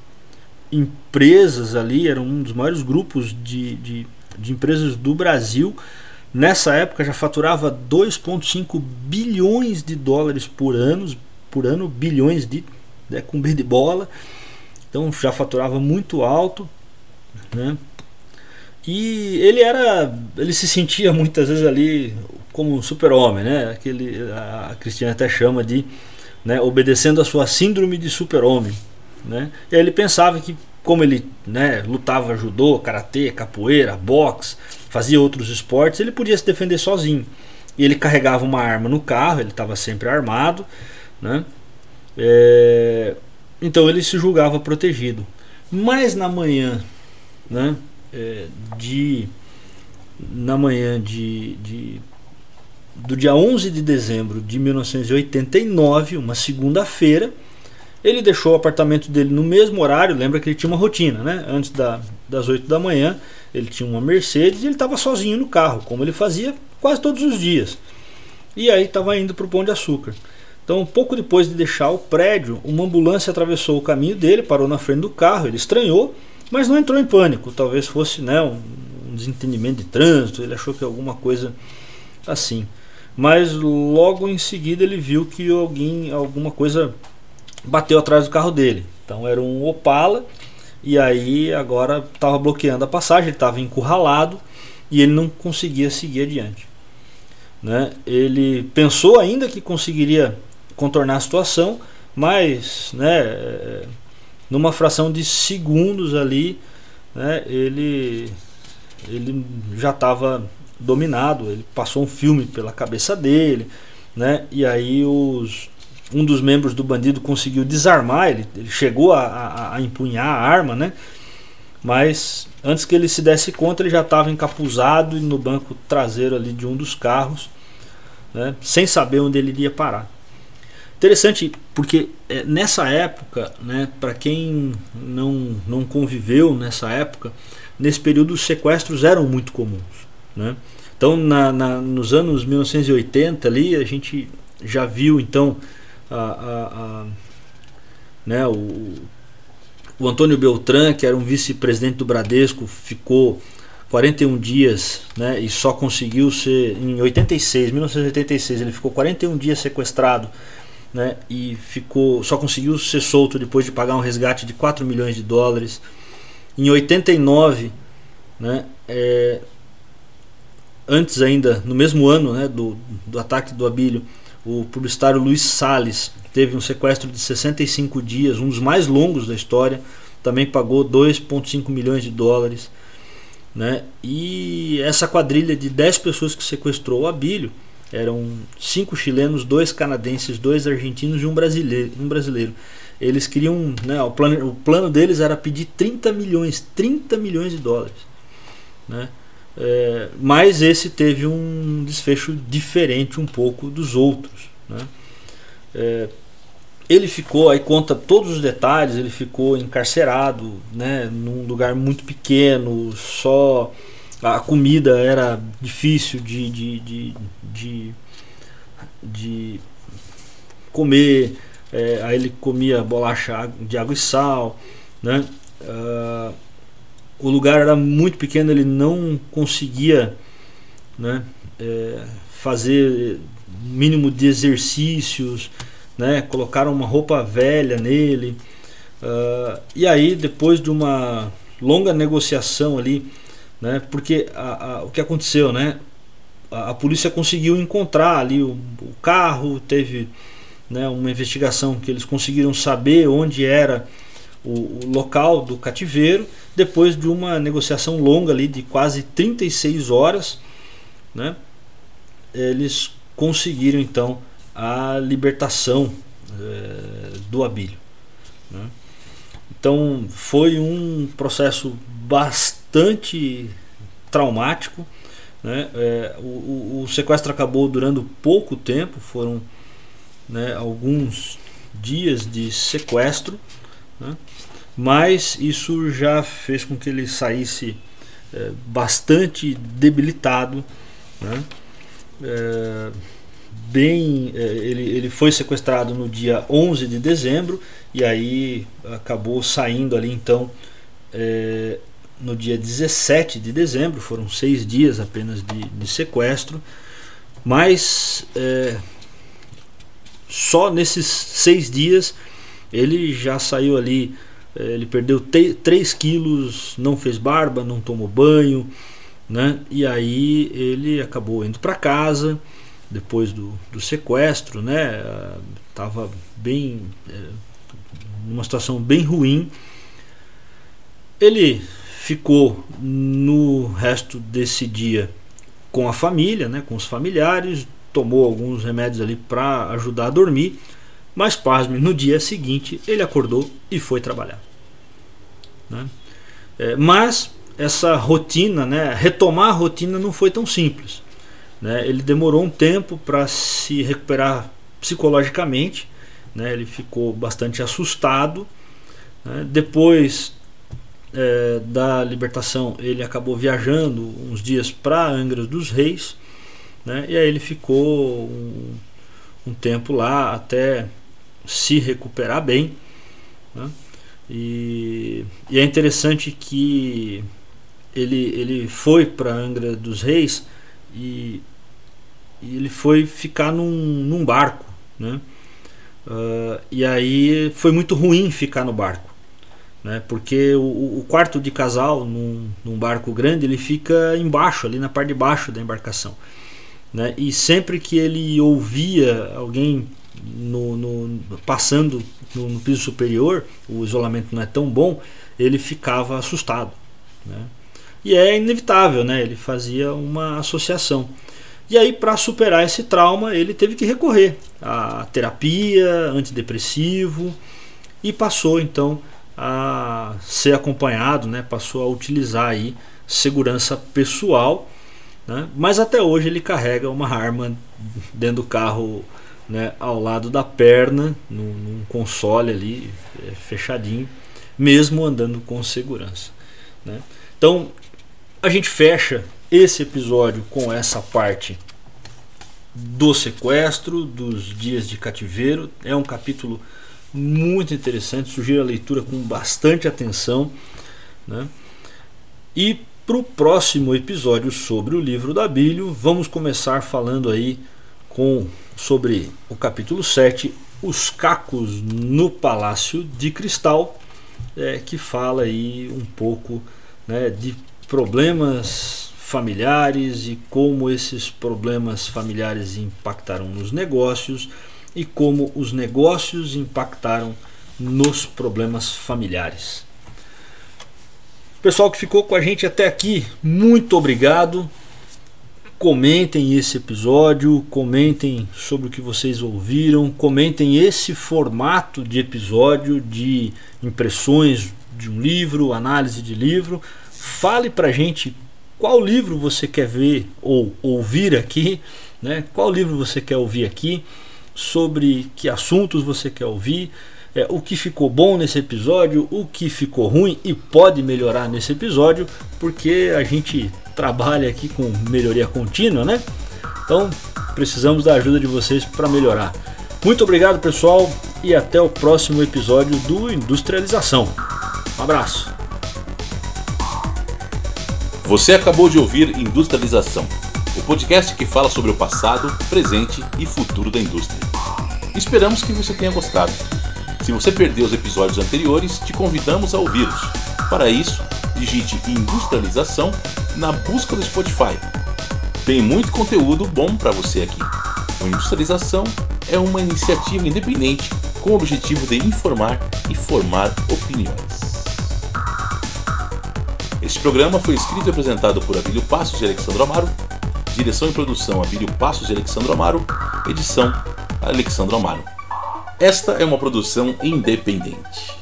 [SPEAKER 1] empresas ali, era um dos maiores grupos de, de, de empresas do Brasil. Nessa época já faturava 2,5 bilhões de dólares por ano, por ano, bilhões de né, com B de bola. Então já faturava muito alto, né? E ele era, ele se sentia muitas vezes ali como um super-homem, né? Aquele a Cristina até chama de né, obedecendo a sua síndrome de super-homem. Né? E aí ele pensava que, como ele né, lutava judô, karatê, capoeira, boxe, fazia outros esportes, ele podia se defender sozinho. E ele carregava uma arma no carro, ele estava sempre armado. Né? É... então ele se julgava protegido. Mas na manhã, né, é, de na manhã de, de do dia 11 de dezembro de 1989, uma segunda-feira, ele deixou o apartamento dele no mesmo horário. Lembra que ele tinha uma rotina, né? Antes da, das 8 da manhã, ele tinha uma Mercedes e ele estava sozinho no carro, como ele fazia quase todos os dias. E aí estava indo para o Pão de Açúcar. Então, pouco depois de deixar o prédio, uma ambulância atravessou o caminho dele, parou na frente do carro. Ele estranhou, mas não entrou em pânico. Talvez fosse né, um, um desentendimento de trânsito. Ele achou que alguma coisa assim. Mas logo em seguida ele viu que alguém, alguma coisa bateu atrás do carro dele. Então era um Opala e aí agora estava bloqueando a passagem, ele estava encurralado e ele não conseguia seguir adiante. Né? Ele pensou ainda que conseguiria contornar a situação, mas né, numa fração de segundos ali, né, ele, ele já estava dominado, ele passou um filme pela cabeça dele, né, e aí os, um dos membros do bandido conseguiu desarmar, ele, ele chegou a, a, a, empunhar a arma, né? Mas antes que ele se desse conta, ele já estava encapuzado no banco traseiro ali de um dos carros, né? sem saber onde ele iria parar. Interessante porque é, nessa época, né, para quem não, não conviveu nessa época, nesse período os sequestros eram muito comuns. Né? Então, na, na, nos anos 1980 ali, a gente já viu então a, a, a né, o, o Antônio Beltrán, que era um vice-presidente do Bradesco, ficou 41 dias né, e só conseguiu ser. Em 86, 1986, ele ficou 41 dias sequestrado né, e ficou, só conseguiu ser solto depois de pagar um resgate de 4 milhões de dólares. Em 89, né, é, antes ainda, no mesmo ano né, do, do ataque do Abílio, o publicitário Luiz Sales teve um sequestro de 65 dias, um dos mais longos da história, também pagou 2,5 milhões de dólares. Né? E essa quadrilha de 10 pessoas que sequestrou o Abílio eram cinco chilenos, dois canadenses, dois argentinos e um brasileiro. Um brasileiro. Eles queriam, né, o, plano, o plano deles era pedir 30 milhões, 30 milhões de dólares. Né? É, mas esse teve um desfecho diferente um pouco dos outros. Né? É, ele ficou, aí conta todos os detalhes, ele ficou encarcerado né, num lugar muito pequeno, só a comida era difícil de, de, de, de, de comer, é, aí ele comia bolacha de água e sal, né? Uh, o lugar era muito pequeno, ele não conseguia né, é, fazer mínimo de exercícios, né, colocaram uma roupa velha nele. Uh, e aí, depois de uma longa negociação ali, né, porque a, a, o que aconteceu, né, a, a, polícia conseguiu encontrar ali o, o carro, teve né, uma investigação que eles conseguiram saber onde era o, o local do cativeiro depois de uma negociação longa ali de quase 36 horas, né, eles conseguiram então a libertação é, do Abílio. Né. Então foi um processo bastante traumático. Né? É, o, o, sequestro acabou durando pouco tempo, foram né, alguns dias de sequestro. Né? mas isso já fez com que ele saísse é, bastante debilitado. Né? É, bem, é, ele, ele foi sequestrado no dia 11 de dezembro e aí acabou saindo ali então no dia 17 de dezembro, foram seis dias apenas de, de sequestro, mas só nesses seis dias ele já saiu ali é, ele perdeu 3 quilos, não fez barba, não tomou banho, né? E aí ele acabou indo para casa depois do, do sequestro, né? Tava bem é, numa situação bem ruim. Ele ficou no resto desse dia com a família, né? Com os familiares, tomou alguns remédios ali para ajudar a dormir Mas, pasme, no dia seguinte ele acordou e foi trabalhar. Né? É, mas essa rotina, né, retomar a rotina não foi tão simples. Né? Ele demorou um tempo para se recuperar psicologicamente, né? ele ficou bastante assustado. Né? Depois é, da libertação, ele acabou viajando uns dias para Angra dos Reis, né? e aí ele ficou um, um tempo lá até se recuperar bem. Né? E, e, é interessante que ele, ele foi para Angra dos Reis e, e, ele foi ficar num, num barco. Né? Uh, e aí foi muito ruim ficar no barco. Né? Porque o, o quarto de casal num, num, barco grande ele fica embaixo, ali na parte de baixo da embarcação. Né? E sempre que ele ouvia alguém no, no passando no, no, piso superior, o isolamento não é tão bom, ele ficava assustado. Né? E é inevitável, né? ele fazia uma associação. E aí, para superar esse trauma, ele teve que recorrer à terapia, antidepressivo, e passou então a ser acompanhado, né? passou a utilizar aí segurança pessoal. Né? Mas até hoje ele carrega uma arma dentro do carro né, ao lado da perna, num, num console ali é, fechadinho, mesmo andando com segurança. Né? Então a gente fecha esse episódio com essa parte do sequestro, dos dias de cativeiro. É um capítulo muito interessante, sugiro a leitura com bastante atenção. Né? E para o próximo episódio sobre o livro da Bíblia, vamos começar falando aí com sobre o capítulo 7, Os Cacos no Palácio de Cristal, é, que fala aí um pouco né, de problemas familiares e como esses problemas familiares impactaram nos negócios e como os negócios impactaram nos problemas familiares. Pessoal que ficou com a gente até aqui, muito obrigado comentem esse episódio, comentem sobre o que vocês ouviram, comentem esse formato de episódio de impressões de um livro, análise de livro. Fale pra gente qual livro você quer ver ou ouvir aqui, né? Qual livro você quer ouvir aqui, sobre que assuntos você quer ouvir, é, o que ficou bom nesse episódio, o que ficou ruim e pode melhorar nesse episódio, porque a gente trabalha aqui com melhoria contínua, né? Então precisamos da ajuda de vocês para melhorar. Muito obrigado, pessoal, e até o próximo episódio do Industrialização. Um abraço.
[SPEAKER 2] Você acabou de ouvir Industrialização, o podcast que fala sobre o passado, presente e futuro da indústria. Esperamos que você tenha gostado. Se você perdeu os episódios anteriores, te convidamos a ouvi-los. Para isso, digite Industrialização na busca do Spotify. Tem muito conteúdo bom para você aqui. O Industrialização é uma iniciativa independente com o objetivo de informar e formar opiniões. Este programa foi escrito e apresentado por Abílio Passos e Alexandre Amaro, direção e produção Abílio Passos e Alexandre Amaro, edição Alexandre Amaro. Esta é uma produção independente.